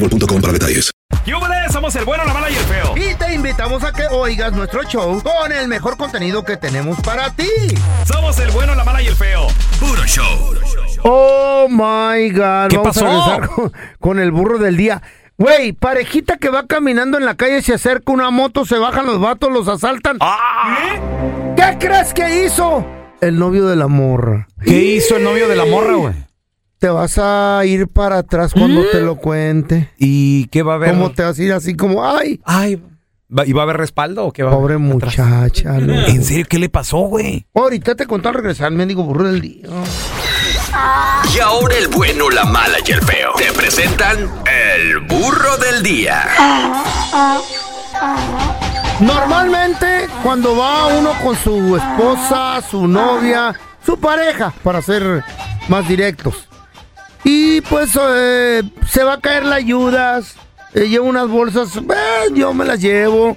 boostmobile.com para detalles. ¡Yúbales! Somos el bueno, la mala y el feo. Y te invitamos a que oigas nuestro show con el mejor contenido que tenemos para ti. Somos el bueno, la mala y el feo. Puro show. Oh my God. ¿Qué Vamos pasó? a regresar con, con el burro del día. Güey, parejita que va caminando en la calle, se acerca una moto, se bajan los vatos, los asaltan. ¿Qué crees que hizo? El novio de la morra. ¿Qué hizo el novio de la morra, güey? Te vas a ir para atrás cuando te lo cuente. ¿Y qué va a haber? ¿Cómo te vas a ir así como, ay, Ay, ¿va- ¿y va a haber respaldo o qué va a pobre haber atrás? muchacha? no. ¿En serio qué le pasó, güey? Ahorita te contó al regresar, mendigo burro del día. Y ahora el bueno, la mala y el feo. Te presentan el burro del día. Normalmente, cuando va uno con su esposa, su novia, su pareja, para ser más directos, y pues eh, se va a caer la ayudas, eh, lleva unas bolsas, eh, yo me las llevo.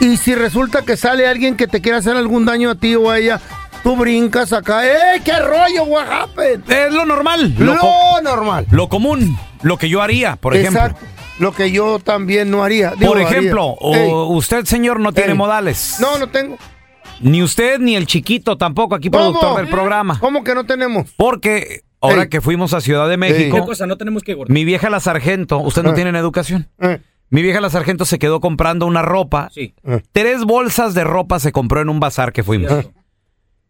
Y si resulta que sale alguien que te quiere hacer algún daño a ti o a ella, tú brincas acá, ¡eh, qué rollo, what happened? Es lo normal. Lo, normal. lo común. Lo que yo haría, por ejemplo. Exacto. Lo que yo también no haría. Digo, Por haría. ejemplo, o usted, señor, no tiene modales. No, no tengo. Ni usted ni el chiquito tampoco, aquí productor del programa. ¿Cómo que no tenemos? Porque ahora Ey. que fuimos a Ciudad de México, Ey. cosa no tenemos que mi vieja la sargento, usted no Ah. tiene educación. Eh, Mi vieja la sargento se quedó comprando una ropa. Sí. eh. Tres bolsas de ropa se compró en un bazar que fuimos. Cierto.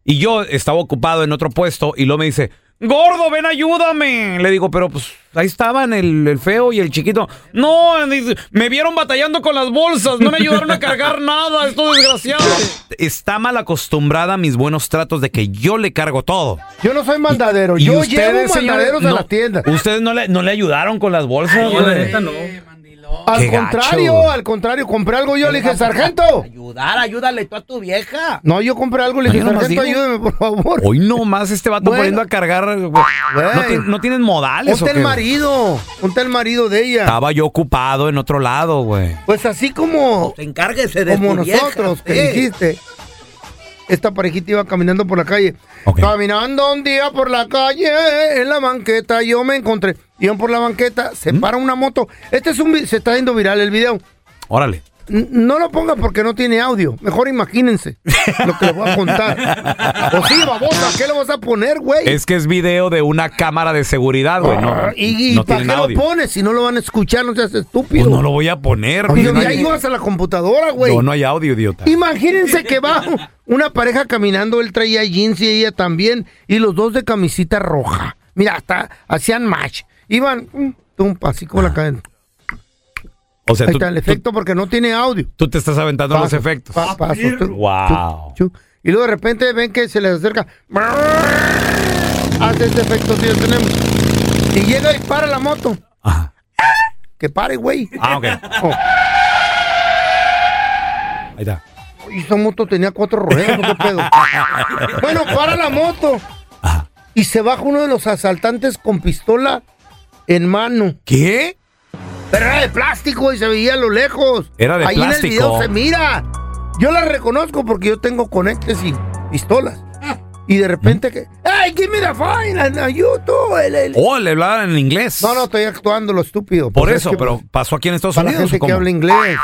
Y yo estaba ocupado en otro puesto y luego me dice, gordo, ven, ayúdame. Le digo, pero pues ahí estaban el, el feo y el chiquito. No, me vieron batallando con las bolsas, no me ayudaron a cargar nada, esto desgraciado. Está mal acostumbrada a mis buenos tratos de que yo le cargo todo. Yo no soy mandadero. Y yo ustedes, llevo señores, mandaderos a no, la tienda. Ustedes no le, no le ayudaron con las bolsas, la güey? neta no. Al qué gacho. contrario, al contrario, compré algo yo le dije, sargento. Ayudar, ayúdale tú a tu vieja. No, yo compré algo le dije, sargento, digo. ayúdeme, por favor. Hoy nomás este vato Bueno. poniendo a cargar. güey. ¿No, ti- no tienen modales Ponte qué? el marido, ponte el marido de ella. Estaba yo ocupado en otro lado, güey. Pues así como, Encárguese de como tu vieja, nosotros, que eh. dijiste. Esta parejita iba caminando por la calle. Ok. Caminando un día por la calle, en la banqueta, yo me encontré. Iban por la banqueta, se ¿Mm? para una moto. Este es un se está yendo viral el video. Órale. N- No lo ponga porque no tiene audio. Mejor imagínense lo que les voy a contar. O sí, babosa, ¿qué le vas a poner, güey? Es que es video de una cámara de seguridad, güey. No, Ah, ¿Y, y no para qué audio. lo pones si no lo van a escuchar? No seas estúpido. Pues no lo voy a poner. Oye, no, ya hay, ibas a la computadora, güey. no, no hay audio, idiota. Imagínense que va una pareja caminando, él traía jeans y ella también, y los dos de camisita roja. Mira, hasta hacían match. Iban, mm, tum, así como la cadena. O sea, Ahí tú, está el tú- efecto porque no tiene audio. tú te estás aventando los efectos. pa- tu- Wow. Y luego de repente ven que se les acerca. Hace este efecto que tenemos. Y llega y para la moto. Ajá. Que pare, güey. Ah, ok. Oh, Ahí está. y esa moto tenía cuatro ruedas, ¿o ¿qué pedo? bueno, para la moto. Y se baja uno de los asaltantes con pistola en mano. ¿Qué? Pero era de plástico y se veía a lo lejos. Era de Ahí en el plástico. video se mira. Yo la reconozco porque yo tengo conectes y pistolas. Y de repente que, ¡Hey, give me the fine! and, you too", el- el- Oh, le hablaban en inglés. No, no, estoy actuando lo estúpido. Por Pues es eso, que, pero pasó aquí en Estados Para la Unidos. habla inglés.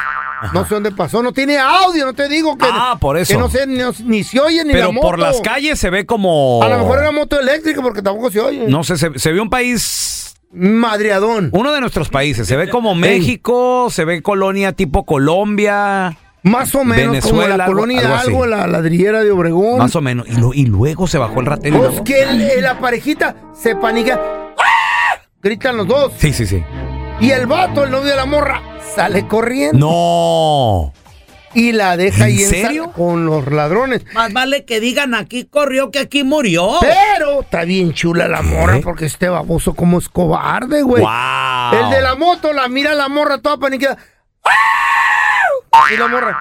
No sé dónde pasó. No tiene audio, no te digo que. Ah, por eso. Que no sé, ni, ni se oye ni Pero la moto. por las calles se ve como. A lo mejor era moto eléctrica porque tampoco se oye. No sé, se, se ve un país. Madreadón. Uno de nuestros países. Se ve como México, se ve colonia tipo Colombia. Más o menos como Venezuela, la algo- colonia algo algo, la ladrillera de Obregón. Más o menos. Y, lo- y luego se bajó el ratero. Pues que el- la parejita se panica. ¡Ah! Gritan los dos. Sí, sí, sí. Y el vato, el novio de la morra, sale corriendo. No. Y la deja ¿En ahí en con los ladrones. Más vale que digan aquí corrió que aquí murió. Pero está bien chula la morra porque este baboso como es cobarde, güey. Wow. El de la moto la mira la morra toda paniqueada. ¡Ah! Y la morra.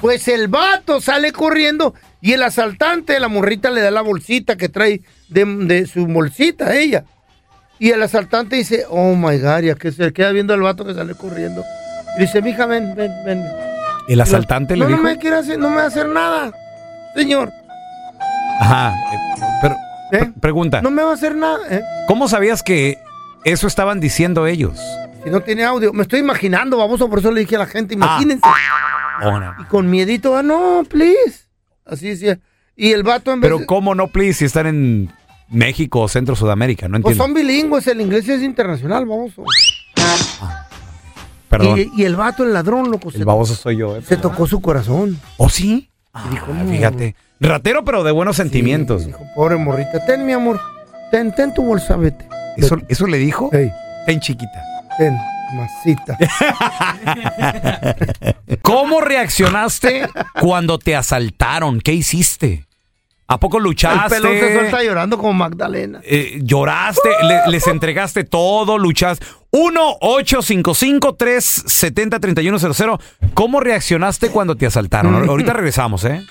Pues el vato sale corriendo y el asaltante, la morrita le da la bolsita que trae de, de su bolsita a ella. Y el asaltante dice, oh my God, ya que se queda viendo al vato que sale corriendo. Y dice, mija, ven, ven, ven. El asaltante no, le no dijo. me quiere hacer, no me va a hacer nada, señor. Ajá. eh, Pero, pre- pregunta. No me va a hacer nada, ¿eh? ¿Cómo sabías que eso estaban diciendo ellos? Si no tiene audio. Me estoy imaginando, baboso, por eso le dije a la gente, Ah. imagínense. Oh, no. Y con miedito, ah, no, please. Así decía. Y el vato en vez Pero de- ¿cómo no, please, si están en México o Centro Sudamérica? No Pues entiendo. son bilingües, el inglés es internacional, baboso. Perdón. Y, y el vato, el ladrón, loco, El baboso soy yo, ¿eh? se tocó su corazón. ¿Oh, sí? Dijo, Ah, no. fíjate. Ratero, pero de buenos sentimientos. Dijo, pobre morrita, ten, mi amor. Ten, ten tu bolsa, vete. ¿Eso, ¿Eso le dijo? Ey, Ten chiquita. ten, masita. ¿Cómo reaccionaste cuando te asaltaron? ¿Qué hiciste? ¿A poco el luchaste? pelón se suelta llorando como Magdalena. Eh, ¿Lloraste? Le- ¿Les entregaste todo? ¿Luchaste? 1-855-370-3100. ¿Cómo reaccionaste cuando te asaltaron? Mm. Ahorita regresamos, ¿eh?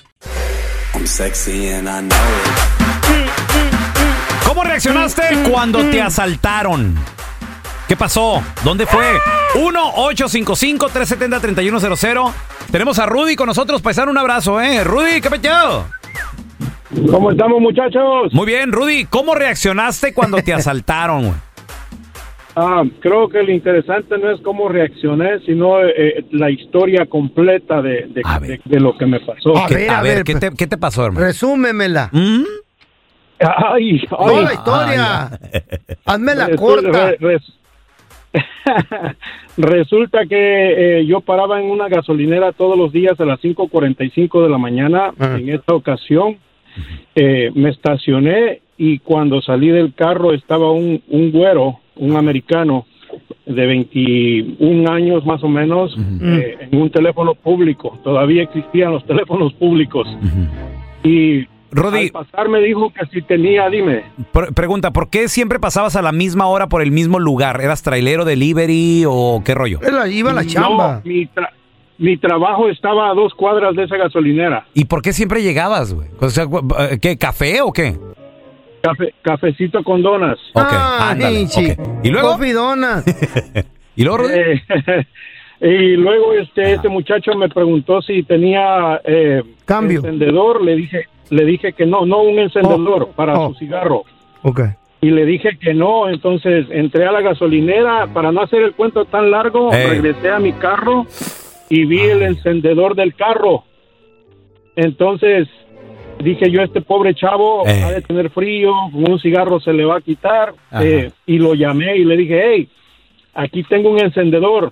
¿Cómo reaccionaste cuando te asaltaron? ¿Qué pasó? ¿Dónde fue? 1-855-370-3100. Tenemos a Rudy con nosotros, paisano, un abrazo, ¿eh? Rudy, ¿qué peteado? ¿Cómo estamos, muchachos? Muy bien, Rudy, ¿cómo reaccionaste cuando te asaltaron? Ah, creo que lo interesante no es cómo reaccioné, sino eh, la historia completa de, de- A ver. de- de lo que me pasó. A ¿Qué- ver, a a ver, ¿qué, te, qué te pasó, hermano? Resúmemela. ¿Mm? Ay, ay. Toda la historia. Hazme la corta. re- res- Resulta que eh, yo paraba en una gasolinera todos los días a las 5.45 de la mañana. Ajá. En esta ocasión eh, me estacioné y cuando salí del carro estaba un, un güero, un americano de 21 años más o menos, eh, en un teléfono público. Todavía existían los teléfonos públicos. Y Rudy, al pasar me dijo que si tenía, dime. pre- pregunta, ¿por qué siempre pasabas a la misma hora por el mismo lugar? ¿Eras trailero, delivery o qué rollo? Él iba a la chamba. No, mi, tra- mi trabajo estaba a dos cuadras de esa gasolinera. ¿Y por qué siempre llegabas, güey? O sea, ¿qué, café o qué? Cafe- cafecito con donas. Ok, Ah, ándale, hinchi. ok. ¿Y luego? Cofidona. ¿Y luego? Eh, y luego este, este muchacho me preguntó si tenía eh, Cambio. encendedor. Le dije, le dije que no, no un encendedor Oh, para oh. su cigarro. ok. Y le dije que no, entonces entré a la gasolinera para no hacer el cuento tan largo, regresé a mi carro y vi el encendedor del carro. Entonces dije yo, este pobre chavo Ey. ha de tener frío, con un cigarro se le va a quitar. Eh, y lo llamé y le dije, hey, aquí tengo un encendedor.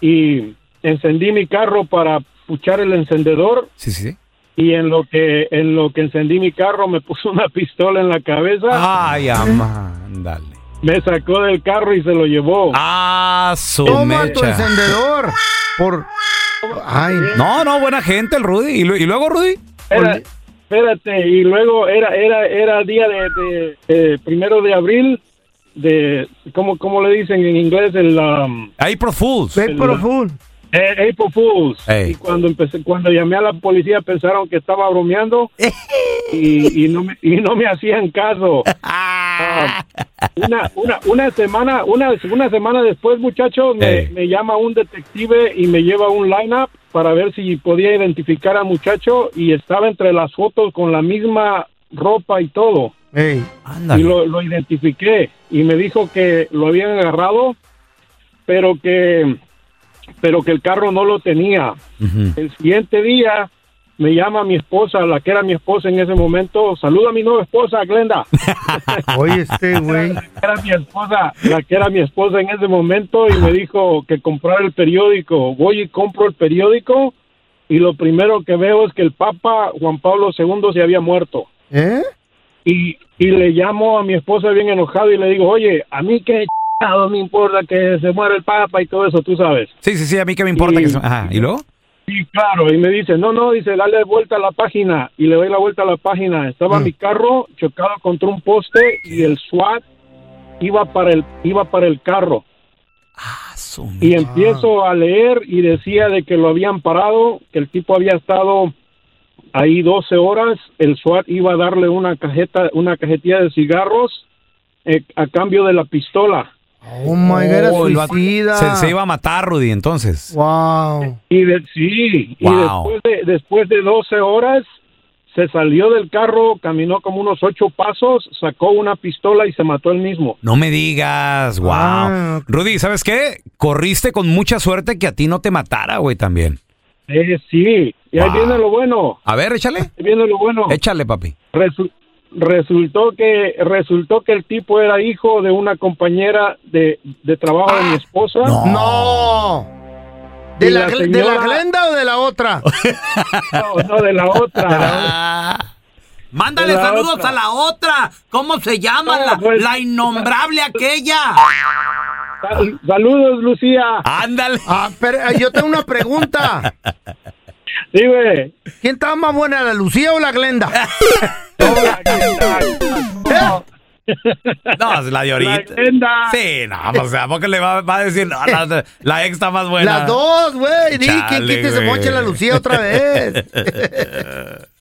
Y encendí mi carro para puchar el encendedor Sí, sí, y en lo que en lo que encendí mi carro me puso una pistola en la cabeza. Ay, ándale. Me sacó del carro y se lo llevó. Ah, su Toma tu mecha. encendedor. Por. Ay, No, no, buena gente el Rudy. ¿Y, y luego, Rudy? Espera- espérate, y luego era era era día de, de, eh, primero de abril de cómo cómo le dicen en inglés el um, April Fools. profundo. eh, April Fools. Ey. Y cuando empecé cuando llamé a la policía pensaron que estaba bromeando y, y no me y no me hacían caso. Una, una, una semana, una, una semana después, muchachos, me, Ey. me llama un detective y me lleva un lineup para ver si podía identificar al muchacho y estaba entre las fotos con la misma ropa y todo. Ey. Y lo, lo identifiqué y me dijo que lo habían agarrado, pero que, pero que el carro no lo tenía. El siguiente día me llama mi esposa, la que era mi esposa en ese momento. Saluda a mi nueva esposa, Glenda. Oye, este güey. La que era mi esposa, la que era mi esposa en ese momento y me dijo que comprara el periódico. Voy y compro el periódico y lo primero que veo es que el Papa Juan Pablo II se había muerto. ¿Eh? Y, y le llamo a mi esposa bien enojado y le digo, oye, a mí qué chingado me importa que se muera el Papa y todo eso, tú sabes. Sí, sí, sí, a mí que me importa Y- que se- Ajá, ¿y luego? Sí, claro, y me dice, no, no, dice, dale vuelta a la página, y le doy la vuelta a la página. Estaba mi carro chocado contra un poste y el SWAT iba para el, iba para el carro. Y empiezo a leer y decía de que lo habían parado, que el tipo había estado ahí 12 horas, el SWAT iba a darle una cajeta, una cajetilla de cigarros eh, a cambio de la pistola. Oh my God, era Oh, suicida. Se, se iba a matar, Rudy, entonces. Wow. Y de, sí, y después de, después de 12 horas se salió del carro, caminó como unos ocho pasos, sacó una pistola y se mató él mismo. No me digas, wow. Ah. Rudy, ¿sabes qué? Corriste con mucha suerte que a ti no te matara, güey, también. Eh, sí, y ahí viene lo bueno, A ver, échale. ahí viene lo bueno. Échale, papi. Resu- resultó que resultó que el tipo era hijo de una compañera de, de trabajo de mi esposa. No. ¿De la, ¿De la Glenda o de la otra? No, no, de la otra. Ah. Mándale La saludos otra. a la otra. ¿Cómo se llama? No, pues- la innombrable aquella. Sal- Saludos, Lucía. Ándale. Ah, pero eh, yo tengo una pregunta. Dime. ¿Quién estaba más buena, la Lucía o la Glenda? No, es la de ahorita. La Glenda. Sí, no, o sea, ¿a poco le va, va a decir, no, la, la ex está más buena? Las dos, güey. Di, ¿Quién quite ese güey. moche la Lucía otra vez?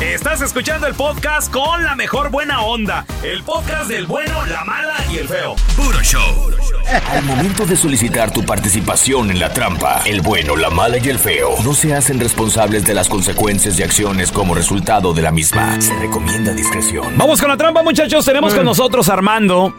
Estás escuchando el podcast con la mejor buena onda. El podcast del bueno, la mala y el feo. Puro show. Al momento de solicitar tu participación en la trampa, el bueno, la mala y el feo no se hacen responsables de las consecuencias y acciones como resultado de la misma. Se recomienda discreción. Vamos con la trampa, muchachos. Tenemos con nosotros a Armando.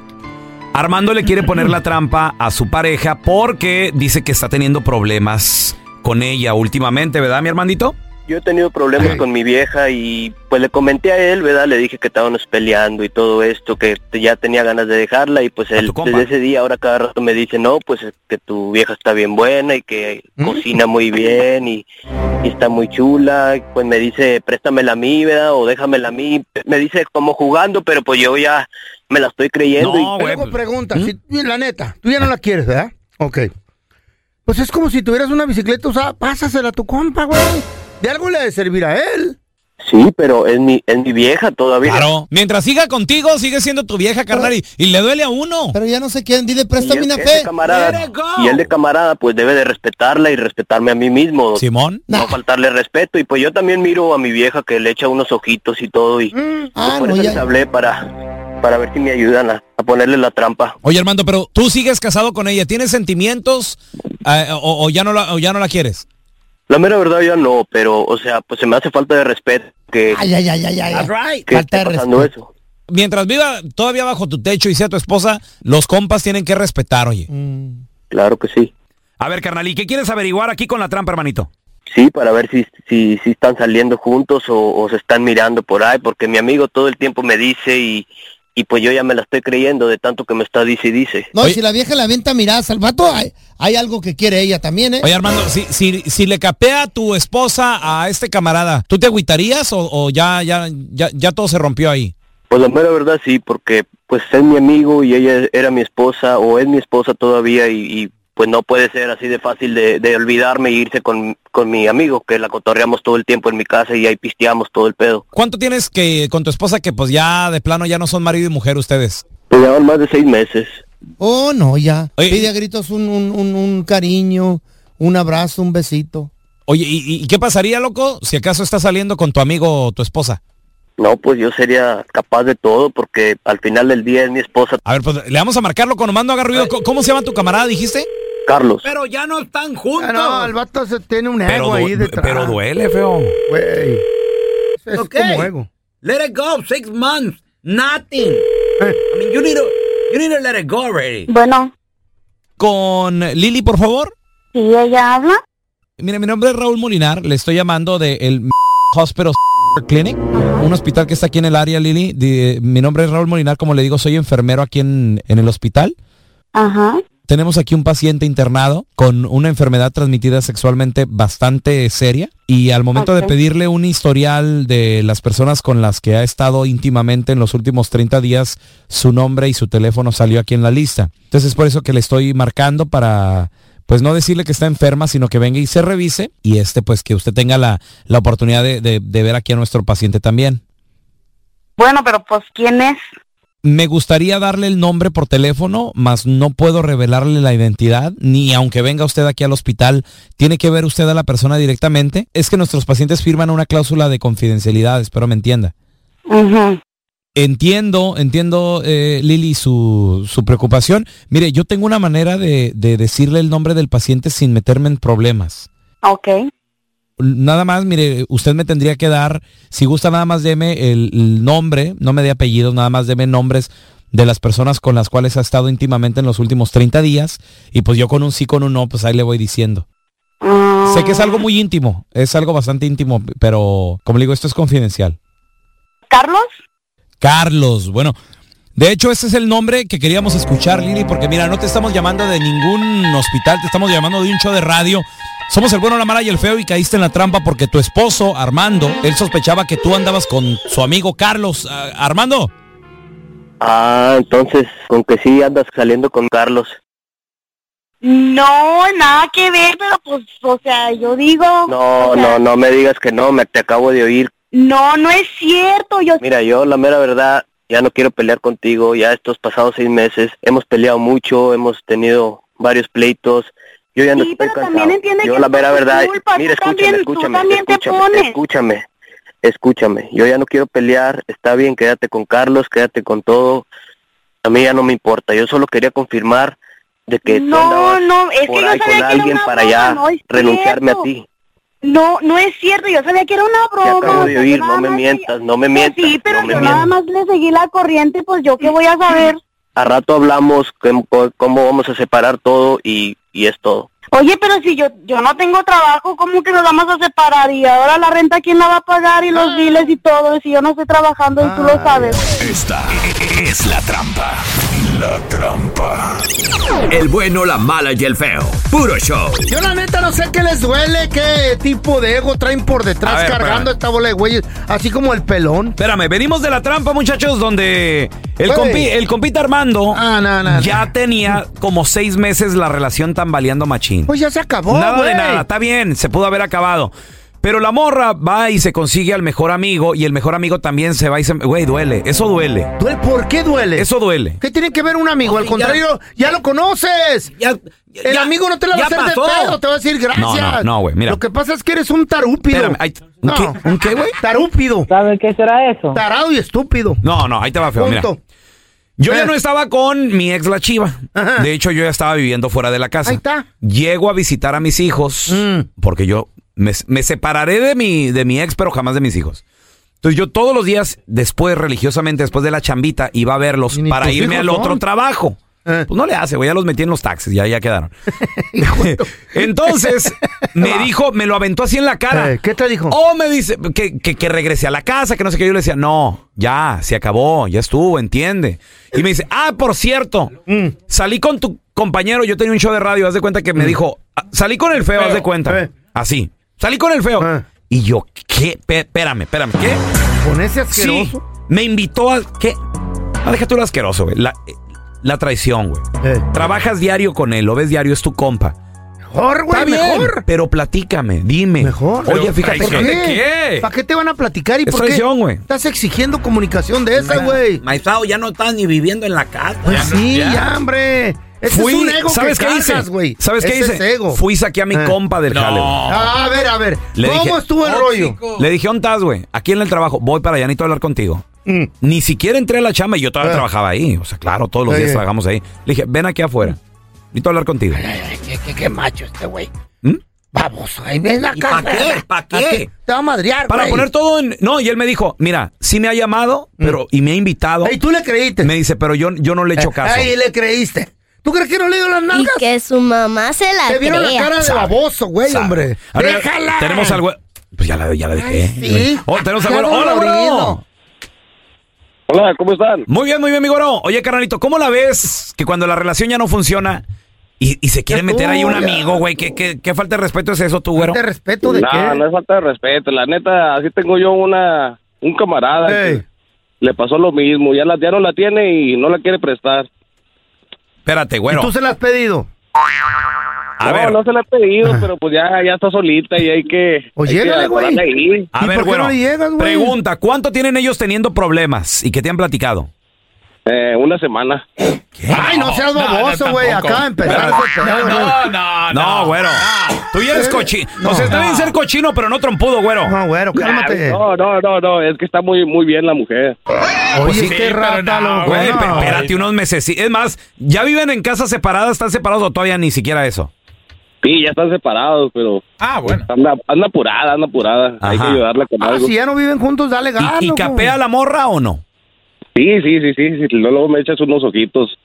Armando le quiere poner la trampa a su pareja porque dice que está teniendo problemas con ella últimamente, ¿verdad, mi Armandito? Yo he tenido problemas con mi vieja y pues le comenté a él, ¿verdad? Le dije que estábamos peleando y todo esto, que ya tenía ganas de dejarla y pues él desde ese día ahora cada rato me dice, no, pues es que tu vieja está bien buena y que cocina muy bien y, y está muy chula. Y, Pues me dice, préstamela a mí, ¿verdad? O déjamela a mí. Me dice como jugando, pero pues yo ya me la estoy creyendo. y, Luego pregunta, si, la neta, tú ya no la quieres, ¿verdad? Ok. Pues es como si tuvieras una bicicleta usada, pásasela a tu compa, güey. De algo le ha de servir a él. Sí, pero es mi, es mi vieja todavía. Claro. Mientras siga contigo, sigue siendo tu vieja, carnal, y, y le duele a uno. Pero ya no sé quién, dile, préstame una fe. camarada, y él de camarada, pues debe de respetarla y respetarme a mí mismo. Simón. No faltarle respeto. Y pues yo también miro a mi vieja que le echa unos ojitos y todo. Y pues, ah, por no, eso ya. les hablé para, para ver si me ayudan a, a ponerle la trampa. Oye, Armando, pero tú sigues casado con ella. ¿Tienes sentimientos eh, o, o ya no la, o ya no la quieres? La mera verdad ya no, pero, o sea, pues se me hace falta de respeto que, Ay, ay, ay, ay, ay. que esté pasando eso. Mientras viva todavía bajo tu techo y sea tu esposa, los compas tienen que respetar, oye. Claro que sí. A ver, carnal, ¿y qué quieres averiguar aquí con la trampa, hermanito? Sí, para ver si, si, si están saliendo juntos o, o se están mirando por ahí, porque mi amigo todo el tiempo me dice y, y pues yo ya me la estoy creyendo de tanto que me está dice y dice. No, y si la vieja la venta miradas al vato, hay, hay algo que quiere ella también, ¿eh? Oye, Armando, si, si, si le capea tu esposa a este camarada, ¿tú te agüitarías o, o ya, ya, ya, ya todo se rompió ahí? Pues la mera verdad sí, porque pues es mi amigo y ella era mi esposa o es mi esposa todavía y, y, pues no puede ser así de fácil de, de olvidarme e irse con, con mi amigo, que la cotorreamos todo el tiempo en mi casa y ahí pisteamos todo el pedo. ¿Cuánto tienes que con tu esposa que pues ya de plano ya no son marido y mujer ustedes? Pues llevan más de seis meses. Oh, no, ya. Oye, Pide a gritos un, un, un, un cariño, un abrazo, un besito. Oye, ¿y, y qué pasaría, loco, si acaso estás saliendo con tu amigo o tu esposa? No, pues yo sería capaz de todo porque al final del día es mi esposa. A ver, pues le vamos a marcarlo cuando mando haga ruido. ¿Cómo- ¿Cómo se llama tu camarada, dijiste? Carlos. Pero ya no están juntos. Ah, no, el vato se tiene un Pero, ego ahí du- detrás. pero duele, feo. Güey. Es Ok. como ego. Let it go. Six months. Nothing. I mean, you need to, you need to let it go already. Bueno, Con Lili, por favor. si ella habla, Mire, mi nombre es Raúl Molinar. Le estoy llamando de el Hospital Clinic, un hospital que está aquí en el área, Lili. De- mi nombre es Raúl Molinar. Como le digo, soy enfermero aquí en, en el hospital. ajá, Tenemos aquí un paciente internado con una enfermedad transmitida sexualmente bastante seria y al momento de pedirle un historial de las personas con las que ha estado íntimamente en los últimos 30 días, su nombre y su teléfono salió aquí en la lista. Entonces es por eso que le estoy marcando para pues no decirle que está enferma, sino que venga y se revise y este pues que usted tenga la, la oportunidad de, de- de ver aquí a nuestro paciente también. bueno, pero pues, ¿quién es? Me gustaría darle el nombre por teléfono, mas no puedo revelarle la identidad, ni aunque venga usted aquí al hospital, tiene que ver usted a la persona directamente. Es que nuestros pacientes firman una cláusula de confidencialidad, espero me entienda. Entiendo, entiendo, eh, Lili, su, su preocupación. Mire, yo tengo una manera de, de decirle el nombre del paciente sin meterme en problemas. Ok, Nada más, mire, usted me tendría que dar, si gusta nada más deme el, el nombre, no me dé apellidos, nada más deme nombres de las personas con las cuales ha estado íntimamente en los últimos 30 días y pues yo con un sí, con un no, pues ahí le voy diciendo. Sé que es algo muy íntimo, es algo bastante íntimo, pero como le digo, esto es confidencial. ¿Carlos? Carlos, bueno, de hecho ese es el nombre que queríamos escuchar, Lili, porque mira, no te estamos llamando de ningún hospital, te estamos llamando de un show de radio. Somos el bueno, la mala y el feo y caíste en la trampa porque tu esposo, Armando, él sospechaba que tú andabas con su amigo Carlos. Ah, Armando, Ah, entonces, con que sí andas saliendo con Carlos. No, nada que ver, pero pues, o sea, yo digo... No, o sea, no, no me digas que no, me te acabo de oír. No, no es cierto, yo... Mira, yo la mera verdad, ya no quiero pelear contigo, ya estos pasados seis meses hemos peleado mucho, hemos tenido varios pleitos, yo ya no Sí, estoy pero cansado. también entiende yo que la tu verdad, culpa, mira, escúchame, escúchame, también escúchame, escúchame, escúchame, yo ya no quiero pelear, está bien, quédate con Carlos, quédate con todo, a mí ya no me importa, yo solo quería confirmar de que tú No, andabas no, es que por yo ahí sabía con que alguien para ya no renunciarme a ti. No, no es cierto, yo sabía que era una Te broma. acabo de oír, no me mientas, no me Pues mientas, sí, pero no me yo mientas. nada más le seguí la corriente, pues yo qué voy a saber. A rato hablamos cómo, cómo vamos a separar todo y, y es todo. Oye, pero si yo yo no tengo trabajo, ¿cómo que nos vamos a separar? Y ahora la renta, ¿quién la va a pagar? Y Ah. los biles y todo, si yo no estoy trabajando y tú lo sabes. Esta es la trampa. La trampa. El bueno, la mala y el feo. Puro show. Yo la neta no sé qué les duele, qué tipo de ego traen por detrás A ver, cargando espérame. esta bola de güeyes, así como el pelón. espérame, venimos de la trampa, muchachos, donde el, Güey. compi, el compita Armando Ah, no, no, ya tenía como seis meses la relación tambaleando machín. Pues ya se acabó, Nada güey. de nada, está bien, se pudo haber acabado. Pero la morra va y se consigue al mejor amigo y el mejor amigo también se va y se... Güey, duele. Eso duele. ¿Duele? ¿Por qué duele? Eso duele. ¿Qué tiene que ver un amigo? Al contrario, ya, lo conoces. el amigo no te la va a hacer pasó. de pedo, te va a decir gracias. No, no, no, güey, mira. Lo que pasa es que eres un tarúpido. Espérame, ahí- ¿un qué? ¿Un qué, güey? Tarúpido. ¿Saben qué será eso? Tarado y estúpido. No, no, ahí te va feo, mira. Punto. Yo ya no estaba con mi ex la chiva. De hecho, yo ya estaba viviendo fuera de la casa. Ahí está. Llego a visitar a mis hijos porque yo me, me separaré de mi, de mi ex, pero jamás de mis hijos. Entonces yo todos los días, después, religiosamente, después de la chambita, iba a verlos para irme al otro son? trabajo. Pues no le hace, güey, ya los metí en los taxis, ya, ya quedaron. Entonces, me dijo, me lo aventó así en la cara. Eh, ¿Qué te dijo? O me dice que, que, que regrese a la casa, que no sé qué. Yo le decía, no, ya, se acabó, ya estuvo, entiende. Y me dice, ah, por cierto, Mm. salí con tu compañero, yo tenía un show de radio, haz de cuenta que me dijo, "Ah, salí con el feo, haz de cuenta. Eh. Así, salí con el feo. Y yo, ¿qué? Espérame, espérame, ¿qué? ¿Con ese Sí, asqueroso? me invitó a, ¿qué? Ah, deja tú lo asqueroso, güey. La, eh, la traición, güey. Eh. Trabajas diario con él, lo ves diario, es tu compa. Mejor, güey, Está bien, mejor. pero platícame, dime. Mejor. Oye, fíjate ¿Por que... ¿Para qué te van a platicar y Es por qué? traición, güey. Estás exigiendo comunicación de esa, güey. Maizao, ya no estás ni viviendo en la casa. Pues sí, ya, hombre. Ese Fui, es un ego ¿sabes que qué hice? cargas, güey. ¿Sabes qué Ese hice? es ego. Fui y saqué a mi Eh. compa del jale. güey. Ah, a ver, a ver. Le ¿Cómo dije- estuvo el rollo? Le dije, ¿dónde estás, güey? Aquí en el trabajo. Voy para allá, necesito hablar contigo. Mm. Ni siquiera entré a la chamba y yo todavía Eh. trabajaba ahí. O sea, claro, todos los Eh. días trabajamos ahí. Le dije, ven aquí afuera. Necesito hablar contigo. ¿Qué, qué, qué macho este güey? ¿Mm? Vamos, ahí ven acá. pa' qué? ¿Pa' qué? Te va a madrear, Para güey. poner todo en... No, y él me dijo, mira, sí me ha llamado, pero... Y me ha invitado. Ey, tú le creíste. Me dice, pero yo, yo no le he hecho caso. Ahí le creíste. ¿Tú crees que no le dio las Y nalgas? que su mamá se la Te vieron la crea. cara de Sabe, baboso, güey, sabe. hombre. A ver, Déjala. Tenemos algo... Pues ya la, ya la dejé. sí. Oh, tenemos Qué algo... Hola, dolorido. güero. Hola, ¿cómo están? Muy bien, muy bien, mi güero. Oye, carnalito, ¿cómo la ves que cuando la relación ya no funciona y, y se quiere Ya meter ahí un ya. amigo, güey? ¿Qué, qué, qué falta de respeto es eso, tú, güero? ¿De respeto de no, qué? no es falta de respeto. La neta, así tengo yo una un camarada Ey. que le pasó lo mismo. Ya, la, ya no la tiene y no la quiere prestar. Espérate, ¿Y güero. tú se la has pedido? A no, ver. no se la he pedido, pero pues ya, ya está solita y hay que... Que llégale, güey. A ¿Y ver, por qué güero. no le llegas, güey? Pregunta, ¿cuánto tienen ellos teniendo problemas y qué te han platicado? Eh, una semana. Ay, no seas baboso, güey. Acá empezar pedo, güey. no, no, güero. Tú ya eres cochino. o sea, está bien ser cochino, pero no trompudo, güero. No, güero, cálmate. No, no, no, no, es que está muy, muy bien la mujer. Oye, qué rata, loco. Güey, no. espérate unos meses. Es más, ¿ya viven en casas separadas? ¿Están separados o todavía ni siquiera eso? Sí, ya están separados, pero Ah, bueno. anda, anda apurada, anda apurada. Hay que ayudarla con Ah, algo. si ya no viven juntos, dale gana. ¿Y, y capea la morra o no? Sí, sí, sí, sí, sí. Luego me echas unos ojitos.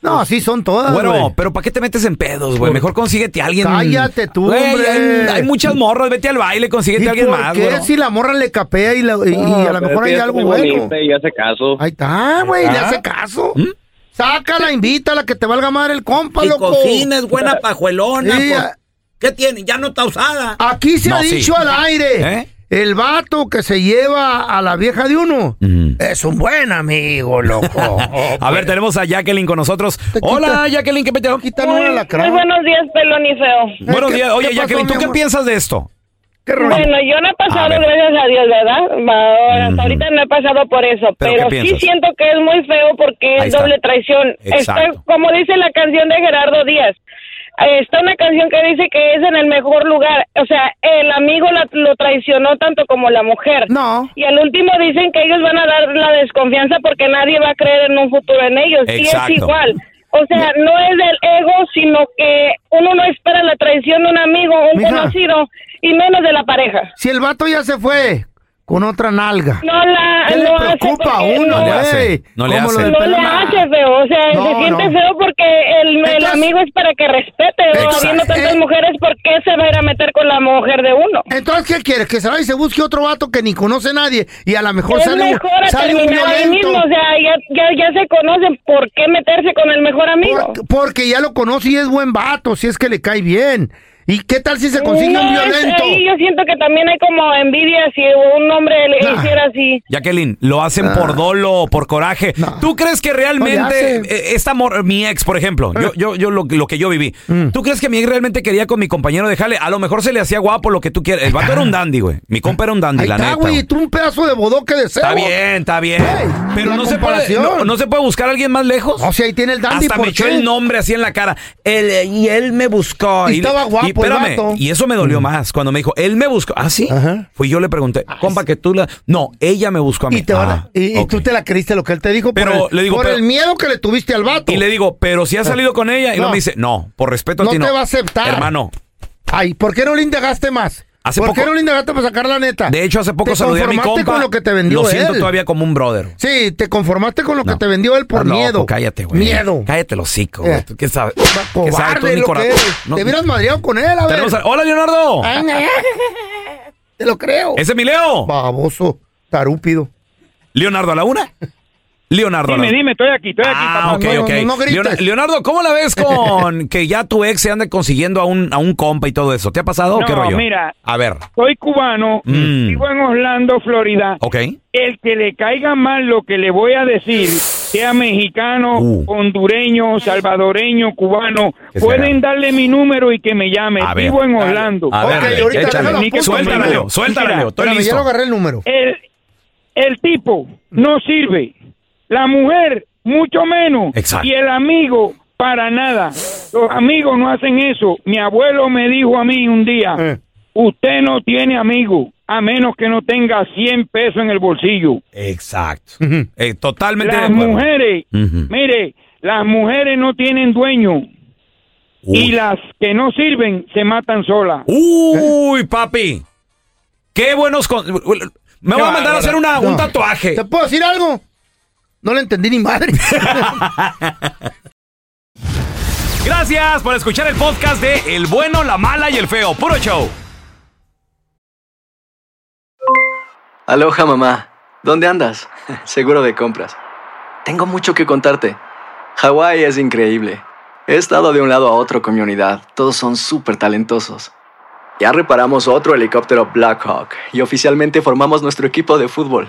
No, así son todas, Bueno, güey. pero ¿para qué te metes en pedos, güey? Mejor consíguete a alguien. Cállate tú, Güey, hombre. Hay, hay muchas morras, vete al baile, consíguete ¿Y a alguien por más, qué güey. si la morra le capea y, la- y- a lo mejor hay algo bueno? bonita Y hace caso. Ahí está, güey, le hace caso. ¿Mm? Sácala, invítala, que te valga madre el compa, Y loco. cocina es buena pajuelona. Sí, pues. ¿Qué tiene? Ya no está usada. Aquí se No, ha sí. dicho al aire. ¿Eh? El vato que se lleva a la vieja de uno Mm. es un buen amigo, loco. A ver, tenemos a Jacqueline con nosotros. Hola, Jacqueline, ¿qué peteo? Quitan una Muy lacrán. buenos días, pelón y feo. Buenos ¿qué- días. qué Oye, pasó, Jacqueline, ¿tú qué piensas de esto? Bueno, yo no he A pasado, ver. gracias a Dios, ¿verdad? Hasta ahorita no he pasado por eso, ¿Pero sí siento que es muy feo porque Ahí es está. doble traición. Exacto. como dice la canción de Gerardo Díaz, eh, está una canción que dice que es en el mejor lugar. O sea, el amigo la- lo traicionó tanto como la mujer. No. Y al último dicen que ellos van a dar la desconfianza porque nadie va a creer en un futuro en ellos. Y Exacto. es igual. O sea, no es del ego, sino que uno no espera la traición de un amigo, un Mija. conocido, y menos de la pareja. Si el vato ya se fue con otra nalga. No la ¿Qué le no hace preocupa a uno, No le hace, no le hace. No le hace feo, o sea, No, se siente no. feo porque el, el Entonces- amigo es para que respete, ¿no? Exacto. Habiendo tantas Eh. mujeres, ¿por qué se va a ir a meter con la mujer de uno? Entonces, ¿qué quieres? Que se vaya y se busque otro vato que ni conoce a nadie y a lo mejor es sale, un- mejor a sale un terminar ahí violento. mismo, o sea, ya, ya, ya se conocen, ¿por qué meterse con el mejor amigo? Por- porque ya lo conoce y es buen vato, si es que le cae bien. ¿Y qué tal si se consigue un No, violento? ahí yo siento que también hay como envidia si un hombre le hiciera así. Jacqueline, lo hacen por dolo o por coraje. ¿Tú crees que realmente eh, esta mor- mi ex, por ejemplo, yo, yo, yo lo, lo que yo viví, Mm. ¿tú crees que mi ex realmente quería con mi compañero dejarle? A lo mejor se le hacía guapo lo que tú quieras. El vato era un dandy, güey. Mi compa era un dandy, Ahí la está, neta. güey, y tú un pedazo de bodoque de cebo. Está bien, está bien. Pero no se, puede, comparación. no, no se puede buscar a alguien más lejos. O sea, ahí tiene el dandy, Hasta ¿por me echó el nombre así en la cara. Él- y él me buscó. Y estaba guapo el espérame, vato. y eso me dolió más cuando me dijo, él me buscó. ¿Ah, sí? Fui yo le pregunté, compa, que tú la. No, ella me buscó a mí. Y, te van a- Ah, y, y ok. tú te la creíste lo que él te dijo Pero por, el, le digo, por pero- el miedo que le tuviste al vato. Y le digo, pero si has salido con ella. Y No. luego me dice, no, por respeto a no ti te no. va a aceptar. Hermano, Ay, ¿por qué no le indagaste más? Hace ¿Por poco- qué no le indagaste para sacar la neta? de hecho, hace poco saludé a mi conformaste compa. con lo que te vendió Lo siento él. todavía como un brother. Sí, te conformaste con lo que te vendió él por loco, miedo. cállate, güey. Miedo. Cállate los hocico, Eh. güey. ¿Tú ¿Qué sabes? ¿Qué sabes tú lo que eres. No- Te hubieras madreado con él, a ver. A- Hola, Leonardo. Te lo creo. Ese es mi Leo. Baboso, tarúpido. Leonardo a la una. Leonardo Dime, dime, estoy aquí, estoy aquí. Ah, papá. ok, ok. Leona- Leonardo, ¿cómo la ves con que ya tu ex se ande consiguiendo a un, a un compa y todo eso? ¿Te ha pasado o qué No, rollo? mira. A ver. Soy cubano, Mm. vivo en Orlando, Florida. Ok. El que le caiga mal lo que le voy a decir, sea mexicano, Uh. hondureño, salvadoreño, cubano, pueden darle mi número y que me llame. A ver. Vivo en Orlando. A ver, ahorita échale. Mira, Leo. Estoy ya listo. lo agarré el número. El, el tipo no sirve. La mujer, mucho menos. Exacto. Y el amigo, para nada. Los amigos no hacen eso. Mi abuelo me dijo a mí un día, Eh. usted no tiene amigos a menos que no tenga 100 pesos en el bolsillo. Exacto. Eh, totalmente de Las acuerdo. mujeres, mire, las mujeres no tienen dueño. Y las que no sirven se matan solas. Uy, papi. Qué buenos. con- Me voy a mandar a hacer una, un tatuaje. ¿Te puedo decir algo? No le entendí ni madre. Gracias por escuchar el podcast de El bueno, la mala y el feo. Puro show. Aloha mamá, ¿dónde andas? Seguro de compras. Tengo mucho que contarte. Hawái es increíble. He estado de un lado a otro con mi unidad. Todos son súper talentosos. Ya reparamos otro helicóptero Blackhawk y oficialmente formamos nuestro equipo de fútbol.